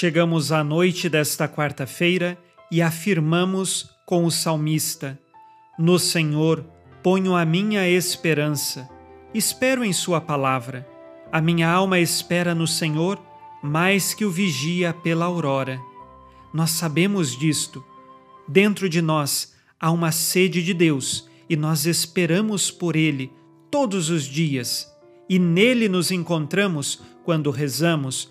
Chegamos à noite desta quarta-feira e afirmamos com o salmista: No Senhor ponho a minha esperança. Espero em Sua palavra. A minha alma espera no Senhor mais que o vigia pela aurora. Nós sabemos disto. Dentro de nós há uma sede de Deus e nós esperamos por Ele todos os dias. E nele nos encontramos quando rezamos,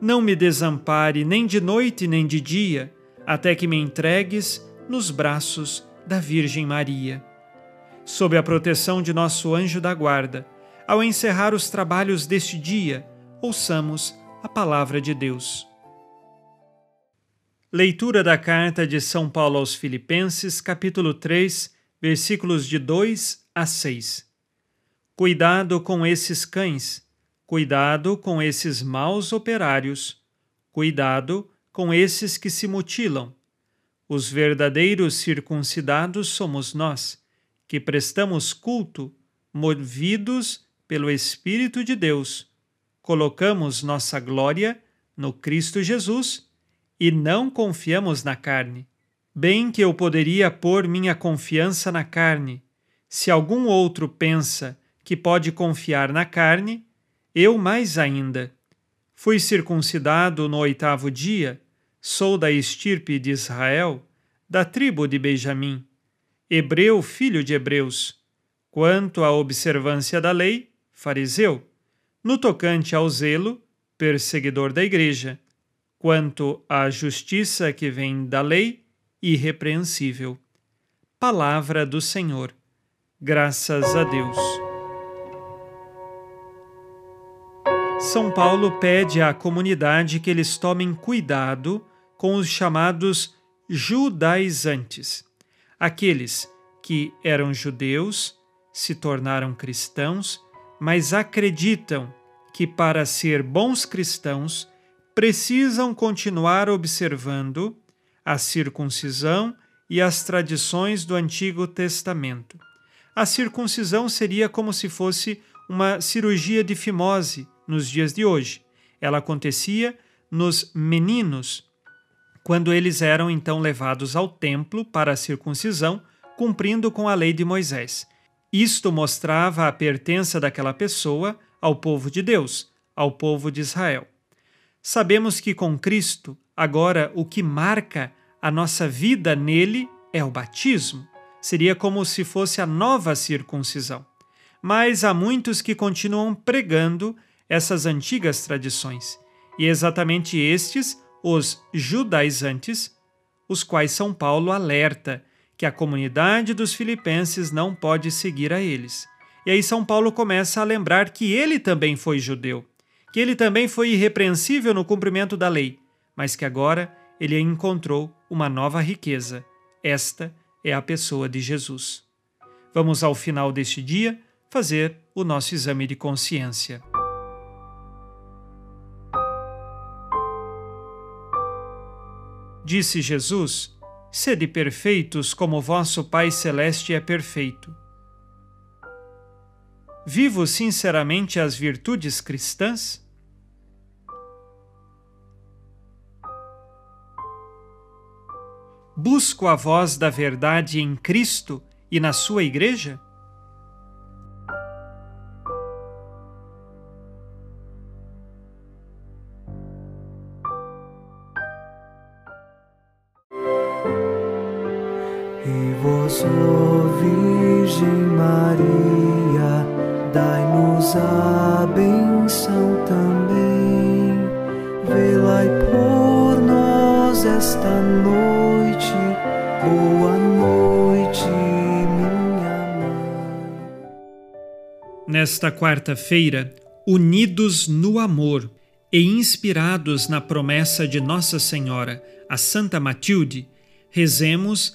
não me desampare nem de noite nem de dia, até que me entregues nos braços da Virgem Maria. Sob a proteção de nosso anjo da guarda, ao encerrar os trabalhos deste dia, ouçamos a palavra de Deus. Leitura da carta de São Paulo aos Filipenses, capítulo 3, versículos de 2 a 6. Cuidado com esses cães, cuidado com esses maus operários, cuidado com esses que se mutilam. Os verdadeiros circuncidados somos nós, que prestamos culto, movidos pelo Espírito de Deus, colocamos nossa glória no Cristo Jesus e não confiamos na carne. Bem que eu poderia pôr minha confiança na carne. Se algum outro pensa que pode confiar na carne, eu mais ainda. Fui circuncidado no oitavo dia, sou da estirpe de Israel, da tribo de Benjamim, hebreu filho de hebreus. Quanto à observância da lei, fariseu, no tocante ao zelo, perseguidor da igreja, quanto à justiça que vem da lei, irrepreensível. Palavra do Senhor. Graças a Deus. São Paulo pede à comunidade que eles tomem cuidado com os chamados judaizantes, aqueles que eram judeus, se tornaram cristãos mas acreditam que para ser bons cristãos precisam continuar observando a circuncisão e as tradições do Antigo Testamento. A circuncisão seria como se fosse uma cirurgia de fimose nos dias de hoje. Ela acontecia nos meninos, quando eles eram então levados ao templo para a circuncisão, cumprindo com a lei de Moisés. Isto mostrava a pertença daquela pessoa ao povo de Deus, ao povo de Israel. Sabemos que com Cristo, agora o que marca a nossa vida nele é o batismo. Seria como se fosse a nova circuncisão. Mas há muitos que continuam pregando essas antigas tradições. E é exatamente estes, os judaizantes, os quais São Paulo alerta que a comunidade dos filipenses não pode seguir a eles. E aí São Paulo começa a lembrar que ele também foi judeu, que ele também foi irrepreensível no cumprimento da lei, mas que agora ele encontrou uma nova riqueza. Esta é a pessoa de Jesus. Vamos ao final deste dia fazer o nosso exame de consciência. Disse Jesus: Sede perfeitos como vosso Pai Celeste é perfeito. Vivo sinceramente as virtudes cristãs? Busco a voz da verdade em Cristo e na sua Igreja? E vós, Virgem Maria, dai-nos a benção também. Velai por nós esta noite. Boa noite, minha mãe. Nesta quarta-feira, unidos no amor e inspirados na promessa de Nossa Senhora, a Santa Matilde, rezemos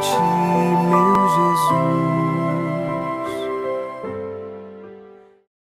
情。